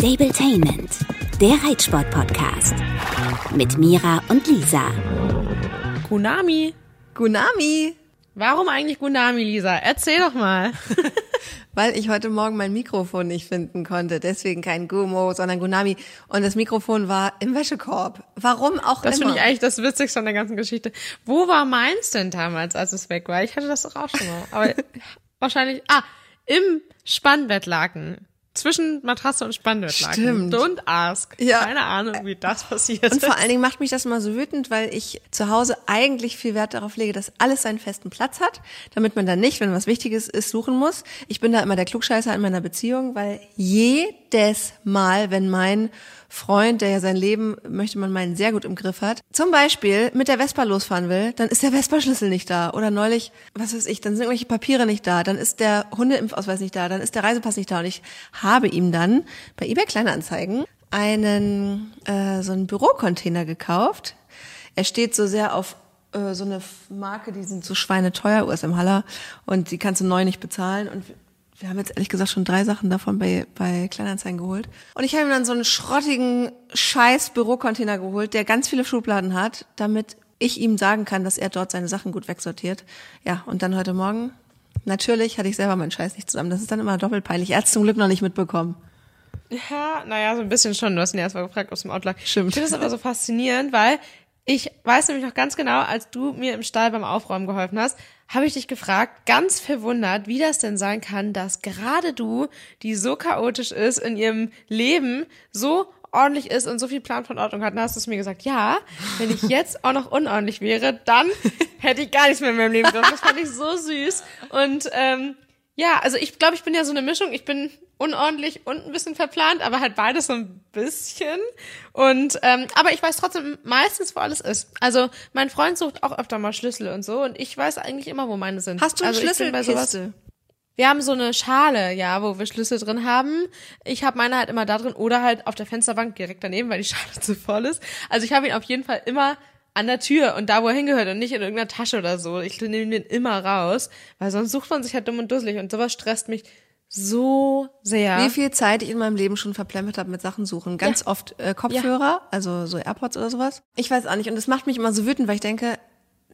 Stabletainment, der Reitsport-Podcast. Mit Mira und Lisa. Gunami. Gunami. Warum eigentlich Gunami, Lisa? Erzähl doch mal. Weil ich heute Morgen mein Mikrofon nicht finden konnte. Deswegen kein Gumo, sondern Gunami. Und das Mikrofon war im Wäschekorb. Warum auch Das immer. finde ich eigentlich das Witzigste an der ganzen Geschichte. Wo war meins denn damals, als es weg war? Ich hatte das doch auch schon mal. Aber wahrscheinlich, ah, im Spannbettlaken. Zwischen Matratze und Spannbettlaken. Stimmt. Don't ask. Ja. Keine Ahnung, wie das passiert Und vor allen Dingen macht mich das immer so wütend, weil ich zu Hause eigentlich viel Wert darauf lege, dass alles seinen festen Platz hat, damit man dann nicht, wenn was Wichtiges ist, suchen muss. Ich bin da immer der Klugscheißer in meiner Beziehung, weil jedes Mal, wenn mein Freund, der ja sein Leben, möchte man meinen, sehr gut im Griff hat, zum Beispiel mit der Vespa losfahren will, dann ist der Vespa-Schlüssel nicht da. Oder neulich, was weiß ich, dann sind irgendwelche Papiere nicht da, dann ist der Hundeimpfausweis nicht da, dann ist der Reisepass nicht da. Und ich habe ihm dann bei eBay Kleinanzeigen einen äh, so einen Bürocontainer gekauft. Er steht so sehr auf äh, so eine Marke, die sind so schweineteuer, USM Haller, und die kannst du neu nicht bezahlen. Und wir- haben jetzt ehrlich gesagt schon drei Sachen davon bei, bei Kleinanzeigen geholt. Und ich habe ihm dann so einen schrottigen scheiß Bürocontainer geholt, der ganz viele Schubladen hat, damit ich ihm sagen kann, dass er dort seine Sachen gut wegsortiert. Ja, und dann heute Morgen, natürlich hatte ich selber meinen Scheiß nicht zusammen. Das ist dann immer doppelt peinlich. Er hat es zum Glück noch nicht mitbekommen. Ja, naja, so ein bisschen schon. Du hast ihn erst mal gefragt, aus dem Outlook. Stimmt. Ich finde das aber so faszinierend, weil ich weiß nämlich noch ganz genau, als du mir im Stall beim Aufräumen geholfen hast, habe ich dich gefragt, ganz verwundert, wie das denn sein kann, dass gerade du, die so chaotisch ist in ihrem Leben, so ordentlich ist und so viel Plan von Ordnung hat. Dann hast du es mir gesagt, ja, wenn ich jetzt auch noch unordentlich wäre, dann hätte ich gar nichts mehr in meinem Leben gemacht. Das fand ich so süß. Und ähm, ja, also ich glaube, ich bin ja so eine Mischung. Ich bin unordentlich und ein bisschen verplant, aber halt beides so ein bisschen. Und ähm, aber ich weiß trotzdem meistens, wo alles ist. Also mein Freund sucht auch öfter mal Schlüssel und so und ich weiß eigentlich immer, wo meine sind. Hast du eine also bin bei sowas- wir haben so eine Schale, ja, wo wir Schlüssel drin haben. Ich habe meine halt immer da drin oder halt auf der Fensterbank direkt daneben, weil die Schale zu voll ist. Also ich habe ihn auf jeden Fall immer an der Tür und da, wo er hingehört und nicht in irgendeiner Tasche oder so. Ich nehme den immer raus, weil sonst sucht man sich halt dumm und dusselig und sowas stresst mich so sehr. Wie viel Zeit ich in meinem Leben schon verplempert habe mit Sachen suchen. Ganz oft äh, Kopfhörer, also so AirPods oder sowas. Ich weiß auch nicht. Und das macht mich immer so wütend, weil ich denke,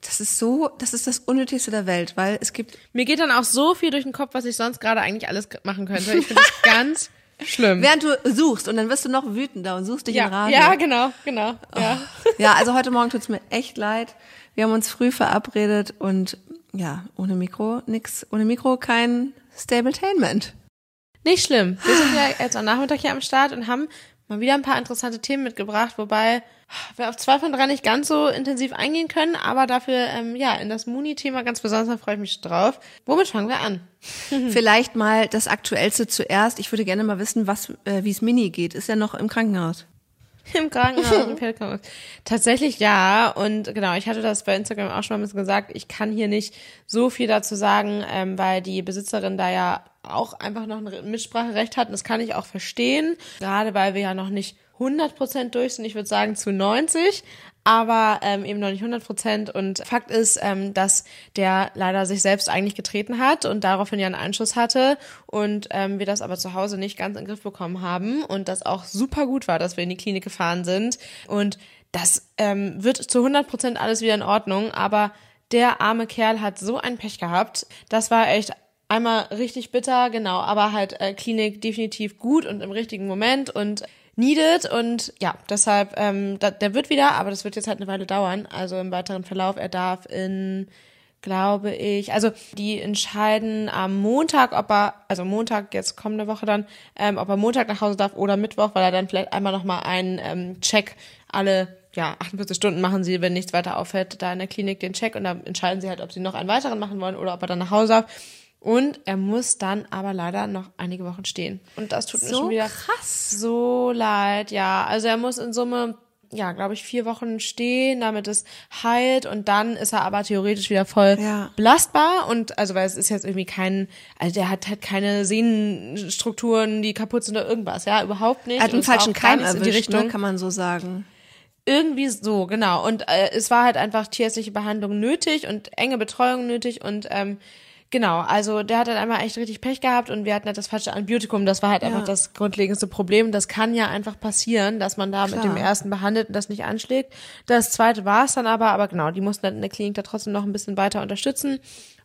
das ist so, das ist das Unnötigste der Welt, weil es gibt, Mir geht dann auch so viel durch den Kopf, was ich sonst gerade eigentlich alles machen könnte. Ich finde das ganz schlimm. während du suchst und dann wirst du noch wütender und suchst dich in ja, Rage. ja, genau, genau. Ja. Ja, also heute Morgen tut's mir echt leid. Wir haben uns früh verabredet und ja, ohne Mikro nix, ohne Mikro kein Stabletainment. Nicht schlimm. Wir sind ja jetzt am Nachmittag hier am Start und haben mal wieder ein paar interessante Themen mitgebracht, wobei wir auf zwei von drei nicht ganz so intensiv eingehen können, aber dafür, ähm, ja, in das Muni-Thema ganz besonders, da freue ich mich drauf. Womit fangen wir an? Vielleicht mal das Aktuellste zuerst. Ich würde gerne mal wissen, was, äh, wie es Mini geht. Ist er noch im Krankenhaus? Im Krankenhaus, im Pferdekrankenhaus. Tatsächlich ja. Und genau, ich hatte das bei Instagram auch schon mal ein bisschen gesagt. Ich kann hier nicht so viel dazu sagen, ähm, weil die Besitzerin da ja auch einfach noch ein Mitspracherecht hat. Und das kann ich auch verstehen. Gerade weil wir ja noch nicht 100% durch sind. Ich würde sagen zu 90 aber ähm, eben noch nicht 100 Prozent. Und Fakt ist, ähm, dass der leider sich selbst eigentlich getreten hat und daraufhin ja einen Einschuss hatte und ähm, wir das aber zu Hause nicht ganz in den Griff bekommen haben und das auch super gut war, dass wir in die Klinik gefahren sind. Und das ähm, wird zu 100 Prozent alles wieder in Ordnung, aber der arme Kerl hat so ein Pech gehabt. Das war echt einmal richtig bitter, genau, aber halt äh, Klinik definitiv gut und im richtigen Moment und needed und ja, deshalb, ähm, da, der wird wieder, aber das wird jetzt halt eine Weile dauern. Also im weiteren Verlauf, er darf in, glaube ich, also die entscheiden am Montag, ob er, also Montag jetzt kommende Woche dann, ähm, ob er Montag nach Hause darf oder Mittwoch, weil er dann vielleicht einmal nochmal einen ähm, Check alle ja, 48 Stunden machen sie, wenn nichts weiter auffällt, da in der Klinik den Check und dann entscheiden sie halt, ob sie noch einen weiteren machen wollen oder ob er dann nach Hause darf. Und er muss dann aber leider noch einige Wochen stehen. Und das tut mir So schon wieder krass. so leid, ja. Also er muss in Summe, ja, glaube ich, vier Wochen stehen, damit es heilt und dann ist er aber theoretisch wieder voll Ja. belastbar und also weil es ist jetzt irgendwie kein, also der hat halt keine Sehnenstrukturen, die kaputt sind oder irgendwas, ja, überhaupt nicht. Er hat einen falschen Keim nichts in die erwischt, Richtung. ne, kann man so sagen. Irgendwie so, genau. Und äh, es war halt einfach tierärztliche Behandlung nötig und enge Betreuung nötig und ähm, Genau, also der hat dann einmal echt richtig Pech gehabt und wir hatten halt das falsche Antibiotikum. Das war halt Ja. einfach das grundlegendste Problem. Das kann ja einfach passieren, dass man da mit Klar. dem ersten behandelt und das nicht anschlägt. Das zweite war es dann aber, aber genau, die mussten dann in der Klinik da trotzdem noch ein bisschen weiter unterstützen.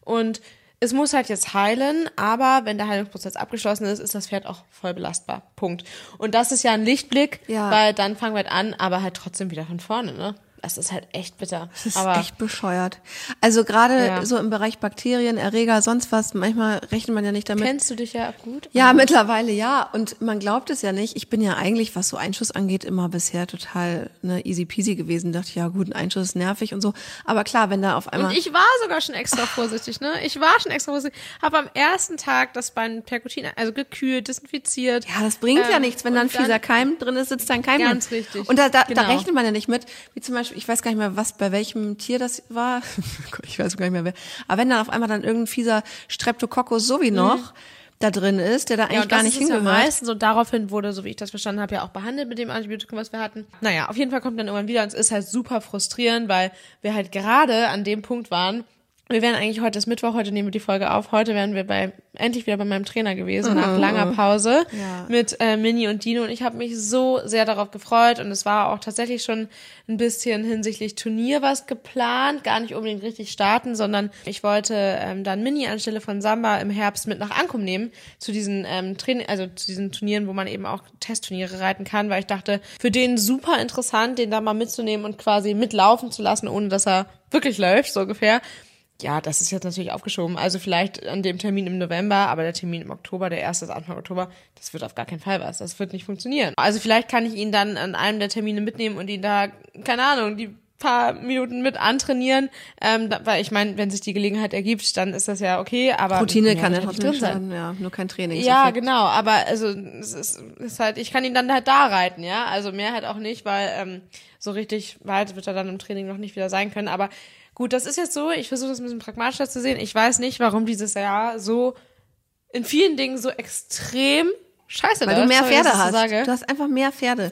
Und es muss halt jetzt heilen, aber wenn der Heilungsprozess abgeschlossen ist, ist das Pferd auch voll belastbar. Punkt. Und das ist ja ein Lichtblick, Ja. weil dann fangen wir halt an, aber halt trotzdem wieder von vorne, ne? Das ist halt echt bitter. Das ist aber echt bescheuert. Also gerade Ja. so im Bereich Bakterien, Erreger, sonst was, manchmal rechnet man ja nicht damit. kennst du dich ja gut? Ja, mittlerweile ja. Und man glaubt es ja nicht. Ich bin ja eigentlich, was so Einschuss angeht, immer bisher total ne, easy peasy gewesen. Dachte ja gut, ein Einschuss ist nervig und so. Aber klar, wenn da auf einmal. Und ich war sogar schon extra vorsichtig, ne? Ich war schon extra vorsichtig. Habe am ersten Tag das Bein Perkutin, also gekühlt, desinfiziert. ja, das bringt ja Ähm, nichts. Wenn da dann- fieser Keim drin ist, sitzt da ein Keim Ganz drin. richtig. Und da, da, da Genau. rechnet man ja nicht mit. Wie zum Beispiel, ich weiß gar nicht mehr, was, bei welchem Tier das war. ich weiß gar nicht mehr wer. Aber wenn dann auf einmal dann irgendein fieser Streptococcus so wie noch da drin ist, der da eigentlich Mhm. Ja, und gar nicht ist es ja hingehört. meistens so daraufhin wurde, so wie ich das verstanden habe, ja auch behandelt mit dem Antibiotikum, was wir hatten. Naja, auf jeden Fall kommt dann irgendwann wieder und es ist halt super frustrierend, weil wir halt gerade an dem Punkt waren, wir wären eigentlich heute ist Mittwoch, heute nehmen wir die Folge auf, heute wären wir bei endlich wieder bei meinem Trainer gewesen, nach langer Pause Ja. mit äh, Mini und Dino und ich habe mich so sehr darauf gefreut und es war auch tatsächlich schon ein bisschen hinsichtlich Turnier was geplant, gar nicht unbedingt richtig starten, sondern ich wollte ähm, dann Mini anstelle von Samba im Herbst mit nach Ankum nehmen zu diesen ähm, Training, also zu diesen Turnieren, wo man eben auch Testturniere reiten kann, weil ich dachte, für den super interessant, den da mal mitzunehmen und quasi mitlaufen zu lassen, ohne dass er wirklich läuft, so ungefähr. Ja, das ist jetzt natürlich aufgeschoben. Also vielleicht an dem Termin im November, aber der Termin im Oktober, der erste ist Anfang Oktober, das wird auf gar keinen Fall was. Das wird nicht funktionieren. Also vielleicht kann ich ihn dann an einem der Termine mitnehmen und ihn da, keine Ahnung, die paar Minuten mit antrainieren, ähm, da, weil ich meine, wenn sich die Gelegenheit ergibt, dann ist das ja okay, aber Routine kann ja trotzdem drin sein. schaden, ja, nur kein Training. Ja, genau, aber also es ist, ist halt, ich kann ihn dann halt da reiten, ja. Also mehr halt auch nicht, weil ähm, so richtig weit wird er dann im Training noch nicht wieder sein können. Aber gut, das ist jetzt so, ich versuche das ein bisschen pragmatischer zu sehen. Ich weiß nicht, warum dieses Jahr so in vielen Dingen so extrem scheiße Weil du mehr Pferde hast. Du hast einfach mehr Pferde.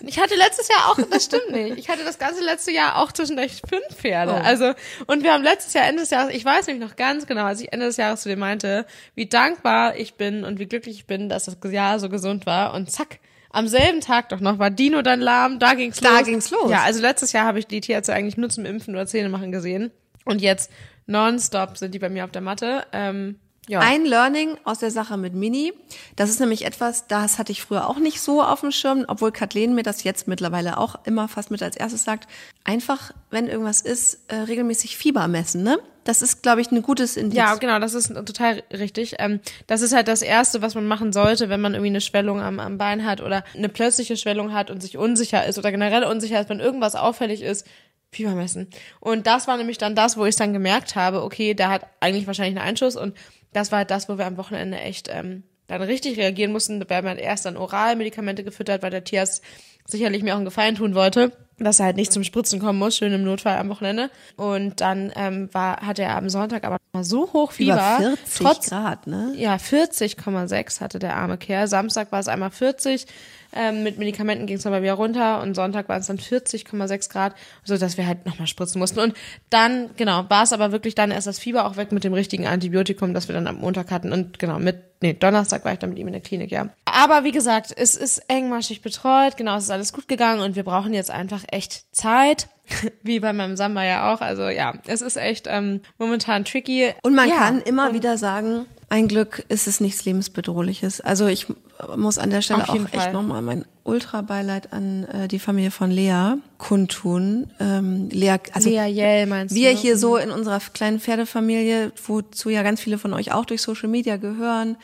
Ich hatte letztes Jahr auch, das stimmt nicht. Ich hatte das ganze letzte Jahr auch zwischendurch fünf Pferde. Oh. Also, und wir haben letztes Jahr, Ende des Jahres, ich weiß nämlich noch ganz genau, als ich Ende des Jahres zu dir meinte, wie dankbar ich bin und wie glücklich ich bin, dass das Jahr so gesund war. Und zack, am selben Tag doch noch war Dino dann lahm, da ging's Da los. ging's los. Ja, also letztes Jahr habe ich die Tierärzte eigentlich nur zum Impfen oder Zähne machen gesehen. Und jetzt nonstop sind die bei mir auf der Matte. Ähm, ja. Ein Learning aus der Sache mit Mini, das ist nämlich etwas, das hatte ich früher auch nicht so auf dem Schirm, obwohl Kathleen mir das jetzt mittlerweile auch immer fast mit als erstes sagt. Einfach, wenn irgendwas ist, äh, regelmäßig Fieber messen, ne? Das ist, glaube ich, ein gutes Indiz. Ja, genau, das ist total richtig. Ähm, das ist halt das Erste, was man machen sollte, wenn man irgendwie eine Schwellung am, am Bein hat oder eine plötzliche Schwellung hat und sich unsicher ist oder generell unsicher ist, wenn irgendwas auffällig ist, Fieber messen. Und das war nämlich dann das, wo ich dann gemerkt habe, okay, der hat eigentlich wahrscheinlich einen Einschuss und das war halt das, wo wir am Wochenende echt ähm, dann richtig reagieren mussten. Da werden halt erst dann Oralmedikamente gefüttert, weil der Tierarzt sicherlich mir auch einen Gefallen tun wollte, dass er halt nicht zum Spritzen kommen muss, schön im Notfall am Wochenende. Und dann ähm, war, hatte er am Sonntag aber so hoch Fieber, Über 40 trotz, Grad, ne? ja, 40,6 hatte der arme Kerl. Samstag war es einmal 40. Ähm, mit Medikamenten ging es aber wieder runter und Sonntag waren es dann 40,6 Grad, so dass wir halt nochmal spritzen mussten. Und dann, genau, war es aber wirklich dann erst das Fieber auch weg mit dem richtigen Antibiotikum, das wir dann am Montag hatten. Und genau, mit, nee, Donnerstag war ich dann mit ihm in der Klinik, ja. Aber wie gesagt, es ist engmaschig betreut, genau, es ist alles gut gegangen und wir brauchen jetzt einfach echt Zeit. Wie bei meinem Samba ja auch. Also ja, es ist echt ähm, momentan tricky. Und man ja, kann immer wieder sagen, ein Glück ist es nichts lebensbedrohliches. Also ich muss an der Stelle auch echt nochmal mein Ultra-Beileid an äh, die Familie von Lea kundtun. Ähm, Lea, also Lea Jell meinst wir du? ne? hier so in unserer kleinen Pferdefamilie, wozu ja ganz viele von euch auch durch Social Media gehören,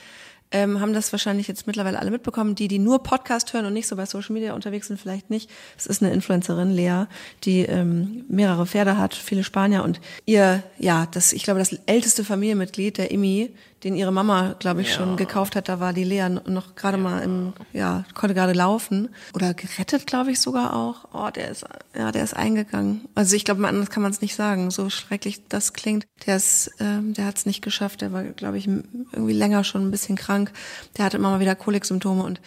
ähm, haben das wahrscheinlich jetzt mittlerweile alle mitbekommen. Die, die nur Podcast hören und nicht so bei Social Media unterwegs sind, vielleicht nicht. Es ist eine Influencerin, Lea, die ähm, mehrere Pferde hat, viele Spanier und ihr, ja, das, ich glaube, das älteste Familienmitglied, der Imi, den ihre Mama, glaube ich, schon gekauft hat, da war die Lea noch gerade mal im, ja, konnte gerade laufen oder gerettet, glaube ich sogar auch. Oh, der ist, ja, der ist eingegangen. Also ich glaube, anders kann man es nicht sagen, so schrecklich das klingt. Der ist, ähm, der hat es nicht geschafft. Der war, glaube ich, irgendwie länger schon ein bisschen krank. Der hatte immer mal wieder Koliksymptome und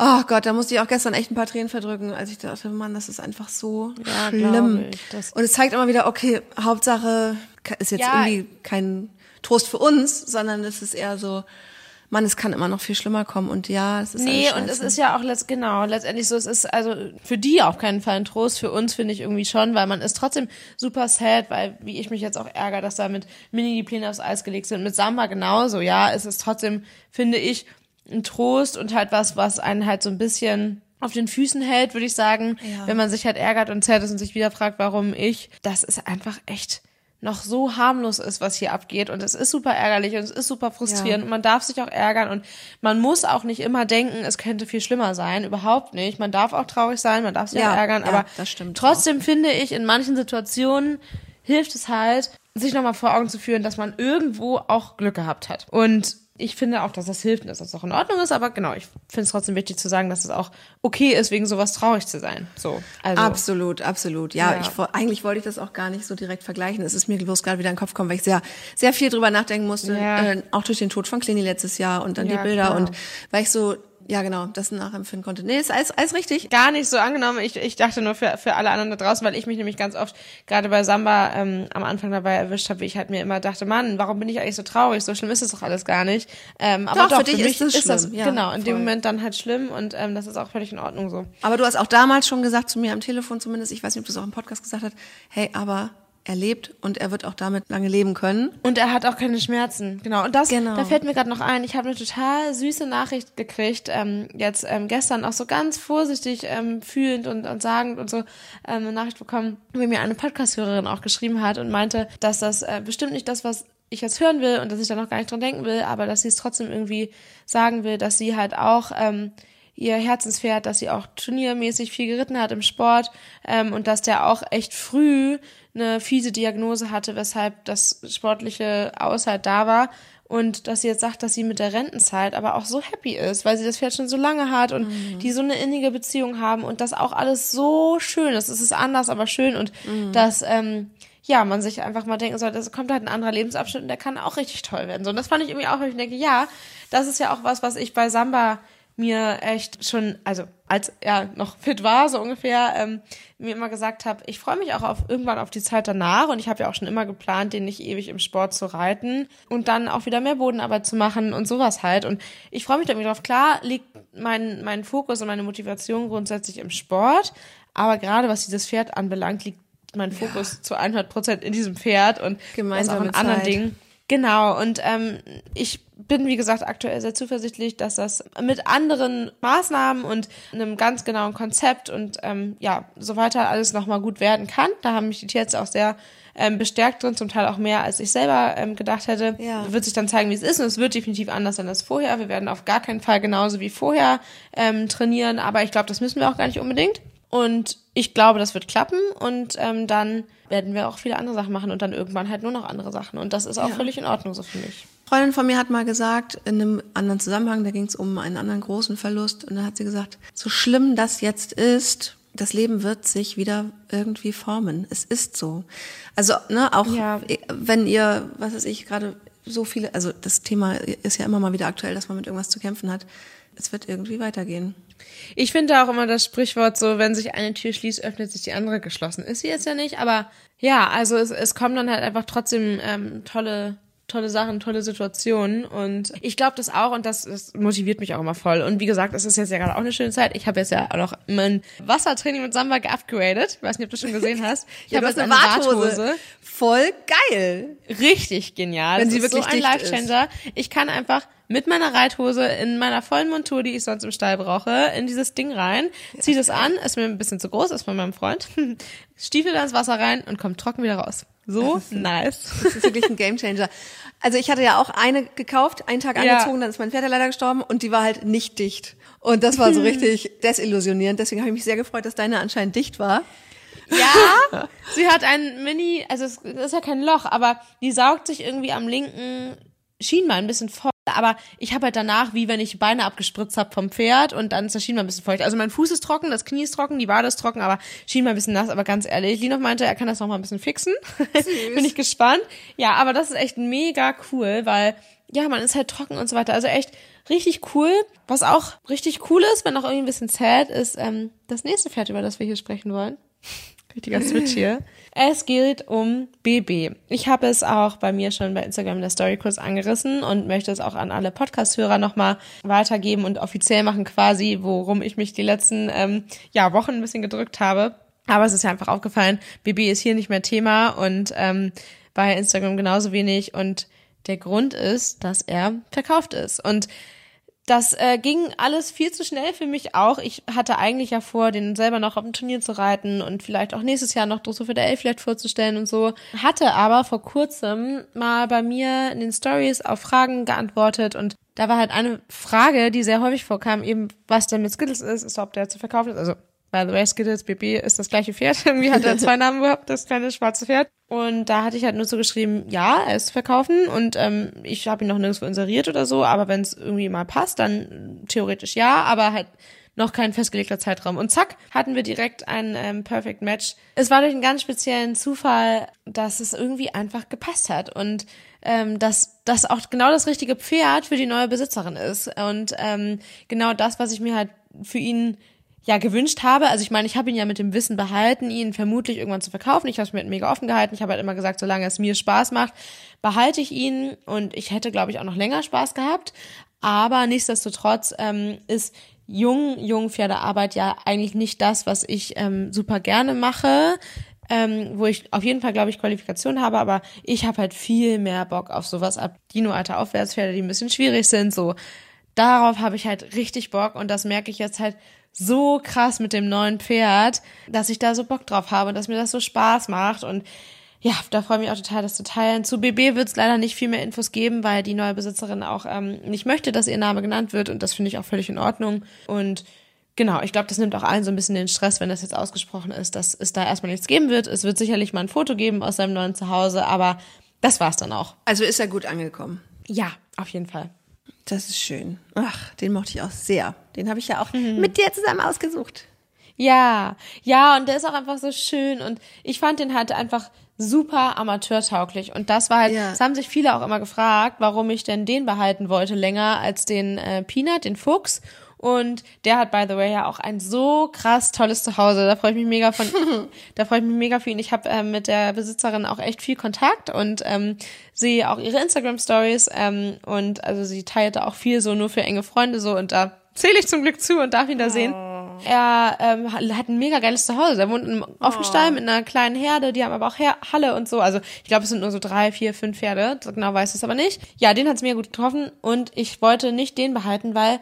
Oh Gott, da musste ich auch gestern echt ein paar Tränen verdrücken, als ich dachte, Mann, das ist einfach so Ja, schlimm. ich, und es zeigt immer wieder, okay, Hauptsache ist jetzt Ja. irgendwie kein Trost für uns, sondern es ist eher so, Mann, es kann immer noch viel schlimmer kommen und ja, es ist Nee, und es ist ja auch letzt, genau, letztendlich so, es ist also für die auf keinen Fall ein Trost, für uns finde ich irgendwie schon, weil man ist trotzdem super sad, weil wie ich mich jetzt auch ärgere, dass da mit Mini die Pläne aufs Eis gelegt sind, mit Samba genauso, ja, es ist trotzdem, finde ich, ein Trost und halt was, was einen halt so ein bisschen auf den Füßen hält, würde ich sagen, Ja. wenn man sich halt ärgert und sad ist und sich wieder fragt, warum ich, das ist einfach echt noch so harmlos ist, was hier abgeht. Und es ist super ärgerlich und es ist super frustrierend. Ja. und man darf sich auch ärgern. Und man muss auch nicht immer denken, es könnte viel schlimmer sein, überhaupt nicht. Man darf auch traurig sein, man darf sich Ja, auch ärgern, ja, aber trotzdem finde ich, in manchen Situationen hilft es halt, sich nochmal vor Augen zu führen, dass man irgendwo auch Glück gehabt hat. Und ich finde auch, dass das hilft und dass das auch in Ordnung ist, aber genau, ich finde es trotzdem wichtig zu sagen, dass es auch okay ist, wegen sowas traurig zu sein. So, also. Absolut, absolut. Ja, Ja. Ich, eigentlich wollte ich das auch gar nicht so direkt vergleichen. Es ist mir bloß gerade wieder in den Kopf gekommen, weil ich sehr, sehr viel drüber nachdenken musste, Ja. äh, auch durch den Tod von Clini letztes Jahr und dann Ja, die Bilder klar. und weil ich so, ja genau, das nachempfinden konnte. Nee, ist alles, alles richtig. gar nicht so angenommen. Ich, ich dachte nur für, für alle anderen da draußen, weil ich mich nämlich ganz oft gerade bei Samba ähm, am Anfang dabei erwischt habe, wie ich halt mir immer dachte, Mann, warum bin ich eigentlich so traurig? So schlimm ist es doch alles gar nicht. Ähm, aber Doch, doch, für dich mich ist es schlimm. Ja, genau in dem voll. Moment dann halt schlimm und ähm, das ist auch völlig in Ordnung so. Aber du hast auch damals schon gesagt, zu mir am Telefon zumindest, ich weiß nicht, ob du es auch im Podcast gesagt hast, hey, aber er lebt und er wird auch damit lange leben können. Und er hat auch keine Schmerzen, genau. Und das, Genau. da fällt mir gerade noch ein, ich habe eine total süße Nachricht gekriegt, ähm, jetzt ähm, gestern auch so ganz vorsichtig ähm, fühlend und, und sagend und so ähm, eine Nachricht bekommen, wie mir eine Podcast-Hörerin auch geschrieben hat und meinte, dass das äh, bestimmt nicht das, was ich jetzt hören will und dass ich da noch gar nicht dran denken will, aber dass sie es trotzdem irgendwie sagen will, dass sie halt auch ähm, ihr Herzenspferd, dass sie auch turniermäßig viel geritten hat im Sport ähm, und dass der auch echt früh eine fiese Diagnose hatte, weshalb das sportliche Aus halt da war und dass sie jetzt sagt, dass sie mit der Rentenzeit aber auch so happy ist, weil sie das Pferd schon so lange hat und die so eine innige Beziehung haben und das auch alles so schön ist. Es ist anders, aber schön und dass ähm, ja, man sich einfach mal denken soll, das kommt halt ein anderer Lebensabschnitt und der kann auch richtig toll werden. So, und das fand ich irgendwie auch, weil ich denke, ja, das ist ja auch was, was ich bei Samba mir echt schon, also als er noch fit war, so ungefähr, ähm, mir immer gesagt habe, ich freue mich auch auf irgendwann auf die Zeit danach und ich habe ja auch schon immer geplant, den nicht ewig im Sport zu reiten und dann auch wieder mehr Bodenarbeit zu machen und sowas halt. Und ich freue mich da irgendwie drauf. Klar liegt mein, mein Fokus und meine Motivation grundsätzlich im Sport, aber gerade was dieses Pferd anbelangt, liegt mein Fokus zu 100 Prozent in diesem Pferd und Gemeinsame das auch in anderen Zeit. Dingen. Genau, und ähm, ich bin, wie gesagt, aktuell sehr zuversichtlich, dass das mit anderen Maßnahmen und einem ganz genauen Konzept und ähm, ja, so weiter alles nochmal gut werden kann. Da haben mich die Tierärzte auch sehr ähm, bestärkt drin, zum Teil auch mehr, als ich selber ähm, gedacht hätte. Ja. Wird sich dann zeigen, wie es ist und es wird definitiv anders sein als vorher. Wir werden auf gar keinen Fall genauso wie vorher ähm, trainieren, aber ich glaube, das müssen wir auch gar nicht unbedingt. Und ich glaube, das wird klappen und ähm, dann werden wir auch viele andere Sachen machen und dann irgendwann halt nur noch andere Sachen. Und das ist auch Ja. völlig in Ordnung so für mich. Freundin von mir hat mal gesagt, in einem anderen Zusammenhang, da ging es um einen anderen großen Verlust, und da hat sie gesagt, so schlimm das jetzt ist, das Leben wird sich wieder irgendwie formen. Es ist so. Also, ne, auch Ja. wenn ihr, was weiß ich, gerade so viele, also das Thema ist ja immer mal wieder aktuell, dass man mit irgendwas zu kämpfen hat. Es wird irgendwie weitergehen. Ich finde auch immer das Sprichwort so, wenn sich eine Tür schließt, öffnet sich die andere geschlossen. Ist sie jetzt ja nicht, aber ja, also es, es kommen dann halt einfach trotzdem ähm, tolle tolle Sachen, tolle Situationen und ich glaube das auch und das, das motiviert mich auch immer voll. Und wie gesagt, es ist jetzt ja gerade auch eine schöne Zeit. Ich habe jetzt ja auch noch mein Wassertraining mit Samba geupgradet. Ich weiß nicht, ob du schon gesehen hast. Ich Ja, habe jetzt eine Warthose. Voll geil. Richtig genial. Wenn das sie ist wirklich so ein. Life-Changer. Ich kann einfach mit meiner Reithose in meiner vollen Montur, die ich sonst im Stall brauche, in dieses Ding rein, zieh das an, ist mir ein bisschen zu groß, ist von meinem Freund, stiefel da ins Wasser rein und kommt trocken wieder raus. So nice. Das ist wirklich ein Gamechanger. Also ich hatte ja auch eine gekauft, einen Tag Ja. angezogen, dann ist mein Pferd ja leider gestorben und die war halt nicht dicht. Und das war so richtig desillusionierend. Deswegen habe ich mich sehr gefreut, dass deine anscheinend dicht war. Ja, sie hat ein Mini, also es ist ja kein Loch, aber die saugt sich irgendwie am linken Schienbein ein bisschen voll. Aber ich habe halt danach, wie wenn ich Beine abgespritzt habe vom Pferd und dann ist das Schienbein ein bisschen feucht. Also mein Fuß ist trocken, das Knie ist trocken, die Wade ist trocken, aber Schienbein ein bisschen nass. Aber ganz ehrlich, Linov meinte, er kann das noch mal ein bisschen fixen. Bin ich gespannt. Ja, aber das ist echt mega cool, weil ja, man ist halt trocken und so weiter. Also echt richtig cool. Was auch richtig cool ist, wenn auch irgendwie ein bisschen sad ist, ähm, das nächste Pferd, über das wir hier sprechen wollen. Richtiger Switch hier. Es geht um BB. Ich habe es auch bei mir schon bei Instagram in der Story kurz angerissen und möchte es auch an alle Podcast-Hörer nochmal weitergeben und offiziell machen quasi, worum ich mich die letzten ähm, ja, Wochen ein bisschen gedrückt habe. Aber es ist ja einfach aufgefallen, BB ist hier nicht mehr Thema und ähm, bei Instagram genauso wenig. Und der Grund ist, dass er verkauft ist. Und das äh, ging alles viel zu schnell für mich auch. Ich hatte eigentlich ja vor, den selber noch auf dem Turnier zu reiten und vielleicht auch nächstes Jahr noch Dressur für der Elf vielleicht vorzustellen und so. Hatte aber vor kurzem mal bei mir in den Stories auf Fragen geantwortet und da war halt eine Frage, die sehr häufig vorkam, eben was denn mit Skittles ist, ist ob der zu verkaufen ist. Also By the way, Skittles BB ist das gleiche Pferd. Irgendwie hat er zwei Namen gehabt, das kleine schwarze Pferd. Und da hatte ich halt nur so geschrieben, ja, er ist zu verkaufen und ähm, ich habe ihn noch nirgendwo inseriert oder so, aber wenn es irgendwie mal passt, dann theoretisch ja, aber halt noch kein festgelegter Zeitraum. Und zack, hatten wir direkt ein ähm, Perfect Match. Es war durch einen ganz speziellen Zufall, dass es irgendwie einfach gepasst hat und ähm, dass das auch genau das richtige Pferd für die neue Besitzerin ist. Und ähm, genau das, was ich mir halt für ihn ja gewünscht habe. Also ich meine, ich habe ihn ja mit dem Wissen behalten, ihn vermutlich irgendwann zu verkaufen. Ich habe es mir mega offen gehalten. Ich habe halt immer gesagt, solange es mir Spaß macht, behalte ich ihn. Und ich hätte, glaube ich, auch noch länger Spaß gehabt. Aber nichtsdestotrotz ähm, ist jung, jung Pferdearbeit ja eigentlich nicht das, was ich ähm, super gerne mache. Ähm, wo ich auf jeden Fall, glaube ich, Qualifikation habe, aber ich habe halt viel mehr Bock auf sowas ab Dino-Alter Aufwärtspferde, die ein bisschen schwierig sind, so. Darauf habe ich halt richtig Bock und das merke ich jetzt halt so krass mit dem neuen Pferd, dass ich da so Bock drauf habe und dass mir das so Spaß macht und ja, da freue ich mich auch total, das zu teilen. Zu BB wird es leider nicht viel mehr Infos geben, weil die neue Besitzerin auch ähm, nicht möchte, dass ihr Name genannt wird und das finde ich auch völlig in Ordnung. Und genau, ich glaube, das nimmt auch allen so ein bisschen den Stress, wenn das jetzt ausgesprochen ist, dass es da erstmal nichts geben wird. Es wird sicherlich mal ein Foto geben aus seinem neuen Zuhause, aber das war's dann auch. Also ist er gut angekommen? Ja, auf jeden Fall. Das ist schön. Ach, den mochte ich auch sehr. Den habe ich ja auch mhm. mit dir zusammen ausgesucht. Ja, ja, und der ist auch einfach so schön und ich fand den halt einfach super amateurtauglich und das war halt, ja. das haben sich viele auch immer gefragt, warum ich denn den behalten wollte länger als den äh, Peanut, den Fuchs und der hat, by the way, ja auch ein so krass tolles Zuhause. Da freue ich mich mega von, da freue ich mich mega für ihn. Ich habe ähm, mit der Besitzerin auch echt viel Kontakt und ähm, sehe auch ihre Instagram-Stories ähm, und also sie teilte auch viel so nur für enge Freunde so und da zähle ich zum Glück zu und darf ihn da sehen. Oh. Er ähm, hat ein mega geiles Zuhause. Er wohnt im Offenstall oh. mit einer kleinen Herde, die haben aber auch Her Halle und so. Also ich glaube, es sind nur so drei, vier, fünf Pferde. Genau weiß ich es aber nicht. Ja, den hat es mir gut getroffen und ich wollte nicht den behalten, weil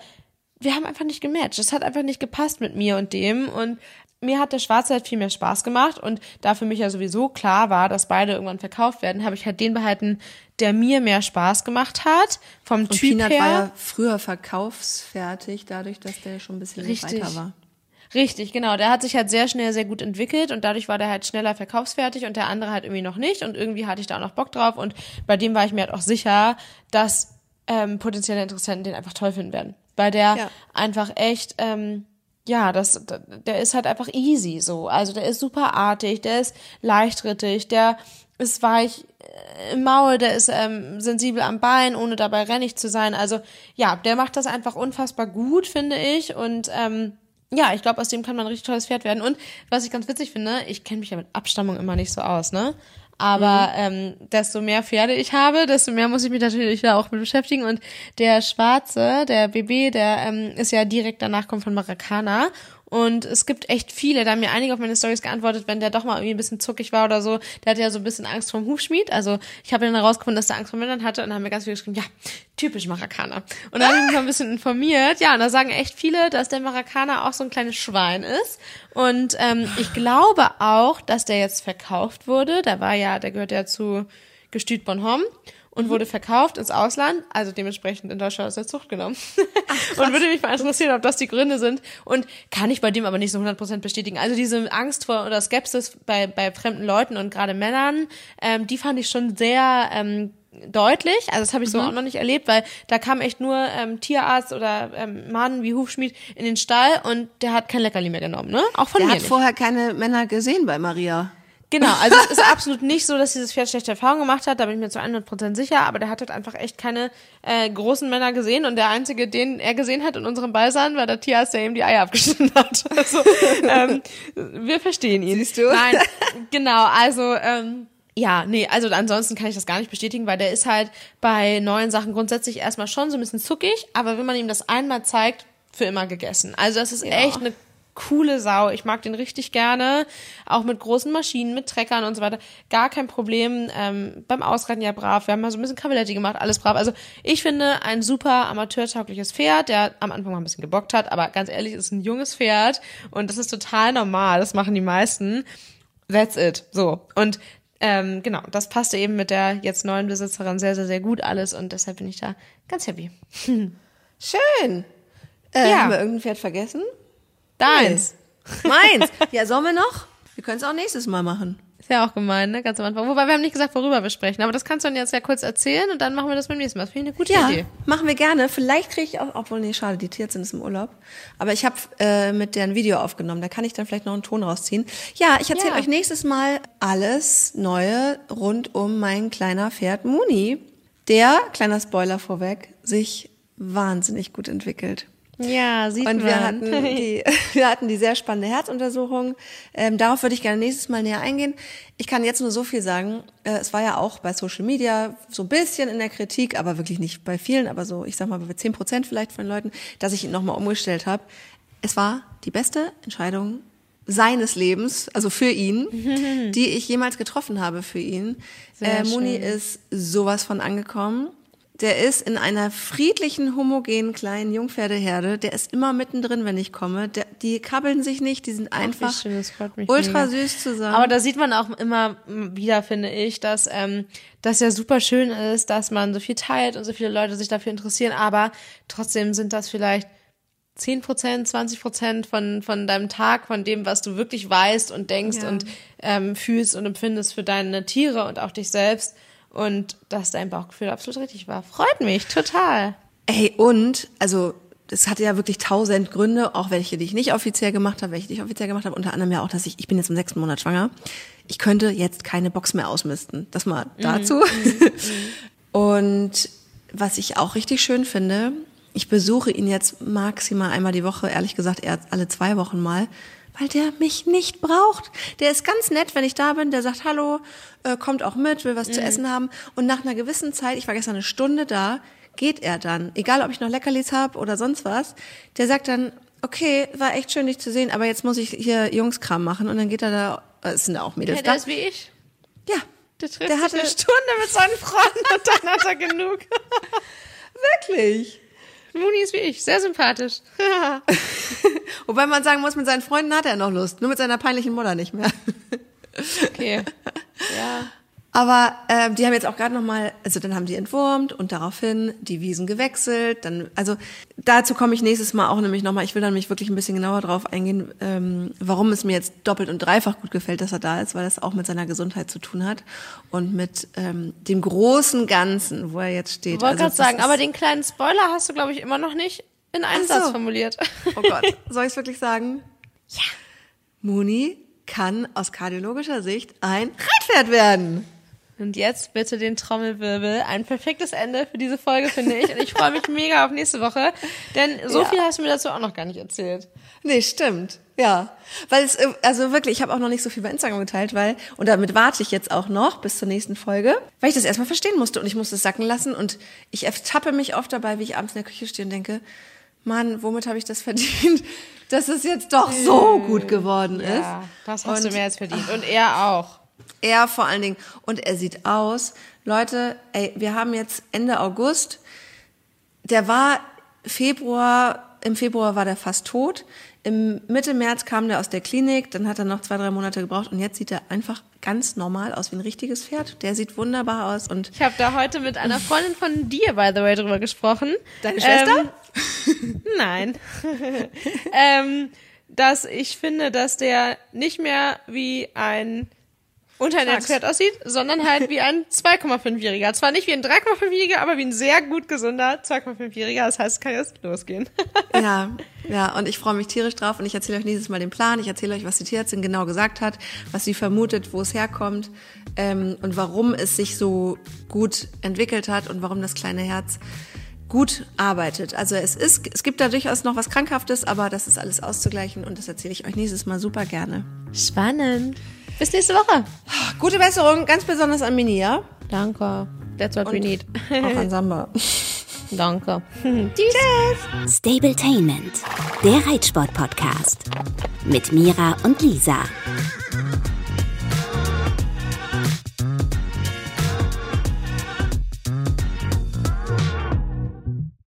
wir haben einfach nicht gematcht. Es hat einfach nicht gepasst mit mir und dem. Und mir hat der Schwarze halt viel mehr Spaß gemacht. Und da für mich ja sowieso klar war, dass beide irgendwann verkauft werden, habe ich halt den behalten, der mir mehr Spaß gemacht hat. Vom und Typ Peanut her. war ja früher verkaufsfertig, dadurch, dass der schon ein bisschen Richtig. weiter war. Richtig, genau. Der hat sich halt sehr schnell sehr gut entwickelt und dadurch war der halt schneller verkaufsfertig und der andere halt irgendwie noch nicht und irgendwie hatte ich da auch noch Bock drauf und bei dem war ich mir halt auch sicher, dass ähm, potenzielle Interessenten den einfach toll finden werden weil der ja. einfach echt, ähm, ja, das, der ist halt einfach easy so. Also der ist super artig, der ist leichtrittig, der ist weich äh, im Maul, der ist ähm, sensibel am Bein, ohne dabei rennig zu sein. Also ja, der macht das einfach unfassbar gut, finde ich. Und ähm, ja, ich glaube, aus dem kann man ein richtig tolles Pferd werden. Und was ich ganz witzig finde, ich kenne mich ja mit Abstammung immer nicht so aus, ne? Aber mhm. ähm, desto mehr Pferde ich habe, desto mehr muss ich mich natürlich da auch mit beschäftigen. Und der Schwarze, der BB, der ähm, ist ja direkt danach kommt von Maracana. Und es gibt echt viele, da haben mir einige auf meine Stories geantwortet, wenn der doch mal irgendwie ein bisschen zuckig war oder so. Der hatte ja so ein bisschen Angst vom Hufschmied. Also ich habe dann herausgefunden, dass der Angst vor Männern hatte und dann haben mir ganz viele geschrieben, ja, typisch Maracana. Und dann habe ich mal ein bisschen informiert. Ja, und da sagen echt viele, dass der Maracana auch so ein kleines Schwein ist. Und ähm, ich glaube auch, dass der jetzt verkauft wurde. Der war ja, der gehört ja zu Gestüt Bonhomme und mhm. wurde verkauft ins Ausland, also dementsprechend in Deutschland aus der Zucht genommen. Ach, und würde mich mal interessieren, ob das die Gründe sind. Und kann ich bei dem aber nicht so 100% bestätigen. Also diese Angst vor oder Skepsis bei, bei fremden Leuten und gerade Männern, ähm, die fand ich schon sehr ähm, deutlich. Also das habe ich so mhm. auch noch nicht erlebt, weil da kam echt nur ähm, Tierarzt oder ähm, Mann wie Hufschmied in den Stall und der hat kein Leckerli mehr genommen, ne? Auch von der mir. Der hat nicht. vorher keine Männer gesehen bei Maria. Genau, also es ist absolut nicht so, dass dieses Pferd schlechte Erfahrungen gemacht hat, da bin ich mir zu 100% sicher, aber der hat halt einfach echt keine äh, großen Männer gesehen und der einzige, den er gesehen hat in unserem Beisein, war der Tierarzt, der ihm die Eier abgeschnitten hat. Also, ähm, wir verstehen ihn. Siehst du? Nein, genau, also ähm, ja, nee, also ansonsten kann ich das gar nicht bestätigen, weil der ist halt bei neuen Sachen grundsätzlich erstmal schon so ein bisschen zuckig, aber wenn man ihm das einmal zeigt, für immer gegessen. Also das ist Ja. echt eine coole Sau. Ich mag den richtig gerne. Auch mit großen Maschinen, mit Treckern und so weiter. Gar kein Problem. Ähm, beim Ausreiten ja brav. Wir haben mal so ein bisschen Cavaletti gemacht, alles brav. Also ich finde ein super amateurtaugliches Pferd, der am Anfang mal ein bisschen gebockt hat, aber ganz ehrlich, ist ein junges Pferd und das ist total normal. Das machen die meisten. That's it. So. Und ähm, genau, das passte eben mit der jetzt neuen Besitzerin sehr, sehr, sehr gut alles und deshalb bin ich da ganz happy. Schön. Äh, Ja. Haben wir irgendein Pferd vergessen? Deins. Meins. Ja, sollen wir noch? Wir können es auch nächstes Mal machen. Ist ja auch gemein, ne? Ganz am Anfang. Wobei wir haben nicht gesagt, worüber wir sprechen. Aber das kannst du dann jetzt ja kurz erzählen und dann machen wir das beim nächsten Mal. Das finde ich eine gute Ja, Idee. machen wir gerne. Vielleicht kriege ich auch, obwohl, nee, schade, die Tierärztin ist im Urlaub. Aber ich habe äh, mit der ein Video aufgenommen. Da kann ich dann vielleicht noch einen Ton rausziehen. Ja, ich erzähle Ja. euch nächstes Mal alles Neue rund um mein kleiner Pferd Muni. Der, kleiner Spoiler vorweg, sich wahnsinnig gut entwickelt. Ja, sieht Und man. wir hatten, die, wir hatten die sehr spannende Herzuntersuchung. Ähm, darauf würde ich gerne nächstes Mal näher eingehen. Ich kann jetzt nur so viel sagen. Äh, es war ja auch bei Social Media so ein bisschen in der Kritik, aber wirklich nicht bei vielen, aber so, ich sag mal, bei 10 Prozent vielleicht von den Leuten, dass ich ihn nochmal umgestellt habe. Es war die beste Entscheidung seines Lebens, also für ihn, die ich jemals getroffen habe für ihn. Äh, Muni schön. ist sowas von angekommen. Der ist in einer friedlichen, homogenen kleinen Jungpferdeherde. Der ist immer mittendrin, wenn ich komme. Der, die kabbeln sich nicht, die sind einfach schön, ultra mega. süß zusammen. Aber da sieht man auch immer wieder, finde ich, dass ähm, das ja super schön ist, dass man so viel teilt und so viele Leute sich dafür interessieren, aber trotzdem sind das vielleicht 10 Prozent, 20 Prozent von, von deinem Tag, von dem, was du wirklich weißt und denkst Ja. und ähm, fühlst und empfindest für deine Tiere und auch dich selbst. Und dass dein Bauchgefühl absolut richtig war. Freut mich total. Ey, und, also, das hatte ja wirklich tausend Gründe, auch welche, die ich nicht offiziell gemacht habe, welche die ich offiziell gemacht habe, unter anderem ja auch, dass ich, ich bin jetzt im sechsten Monat schwanger. Ich könnte jetzt keine Box mehr ausmisten. Das mal dazu. Und was ich auch richtig schön finde, ich besuche ihn jetzt maximal einmal die Woche, ehrlich gesagt eher alle zwei Wochen mal, weil der mich nicht braucht. Der ist ganz nett, wenn ich da bin, der sagt Hallo, äh, kommt auch mit, will was zu essen haben. Und nach einer gewissen Zeit, ich war gestern eine Stunde da, geht er dann, egal ob ich noch Leckerlis habe oder sonst was, der sagt dann, okay, war echt schön, dich zu sehen, aber jetzt muss ich hier Jungskram machen und dann geht er da, äh, es sind auch Mädels Ja, da. der ist wie ich. Ja, Der trifft Der hatte- eine Stunde mit seinen Freunden und dann hat er genug. wirklich. Muni ist wie ich, sehr sympathisch. Wobei man sagen muss, mit seinen Freunden hat er noch Lust, nur mit seiner peinlichen Mutter nicht mehr. Okay. Ja. Aber äh, die haben jetzt auch gerade noch mal, also dann haben die entwurmt und daraufhin die Wiesen gewechselt. Dann, also dazu komme ich nächstes Mal auch nämlich noch mal. Ich will dann mich wirklich ein bisschen genauer drauf eingehen, ähm, warum es mir jetzt doppelt und dreifach gut gefällt, dass er da ist, weil das auch mit seiner Gesundheit zu tun hat und mit ähm, dem großen Ganzen, wo er jetzt steht. Ich wollte gerade das sagen, aber den kleinen Spoiler hast du, glaube ich, immer noch nicht in einem so. Satz formuliert. Oh Gott, soll ich es wirklich sagen? Ja. Muni kann aus kardiologischer Sicht ein Reitpferd werden. Und jetzt bitte den Trommelwirbel. Ein perfektes Ende für diese Folge, finde ich. Und ich freue mich mega auf nächste Woche. Denn so Ja. viel hast du mir dazu auch noch gar nicht erzählt. Nee, stimmt. Ja, weil es äh, also wirklich, ich habe auch noch nicht so viel bei Instagram geteilt, weil und damit warte ich jetzt auch noch bis zur nächsten Folge, weil ich das erstmal verstehen musste und ich musste es sacken lassen und ich ertappe mich oft dabei, wie ich abends in der Küche stehe und denke, Mann, womit habe ich das verdient, dass es jetzt doch so gut geworden ist. Ja, das hast und du mehr als verdient. Und er auch. Er vor allen Dingen und er sieht aus, Leute, ey, wir haben jetzt Ende August. Der war Februar, im Februar war der fast tot. Im Mitte März kam der aus der Klinik, dann hat er noch zwei, drei Monate gebraucht und jetzt sieht er einfach ganz normal aus wie ein richtiges Pferd. Der sieht wunderbar aus und Ich habe da heute mit einer Freundin von dir, by the way, drüber gesprochen. Deine Schwester? Ähm, nein. ähm, dass ich finde, dass der nicht mehr wie ein unterernährt aussieht, sondern halt wie ein 2,5-Jähriger. Zwar nicht wie ein 3,5-Jähriger, aber wie ein sehr gut gesunder 2,5-Jähriger. Das heißt, es kann jetzt losgehen. Ja, ja, und ich freue mich tierisch drauf und ich erzähle euch nächstes Mal den Plan. Ich erzähle euch, was die Tierärztin genau gesagt hat, was sie vermutet, wo es herkommt ähm, und warum es sich so gut entwickelt hat und warum das kleine Herz gut arbeitet. Also es ist, es gibt da durchaus noch was Krankhaftes, aber das ist alles auszugleichen und das erzähle ich euch nächstes Mal super gerne. Spannend. Bis nächste Woche. Gute Besserung, ganz besonders an Mini, ja? Danke. That's what we need. Auch an Samba. Danke. Tschüss. Stabletainment, der Reitsport-Podcast. Mit Mira und Lisa.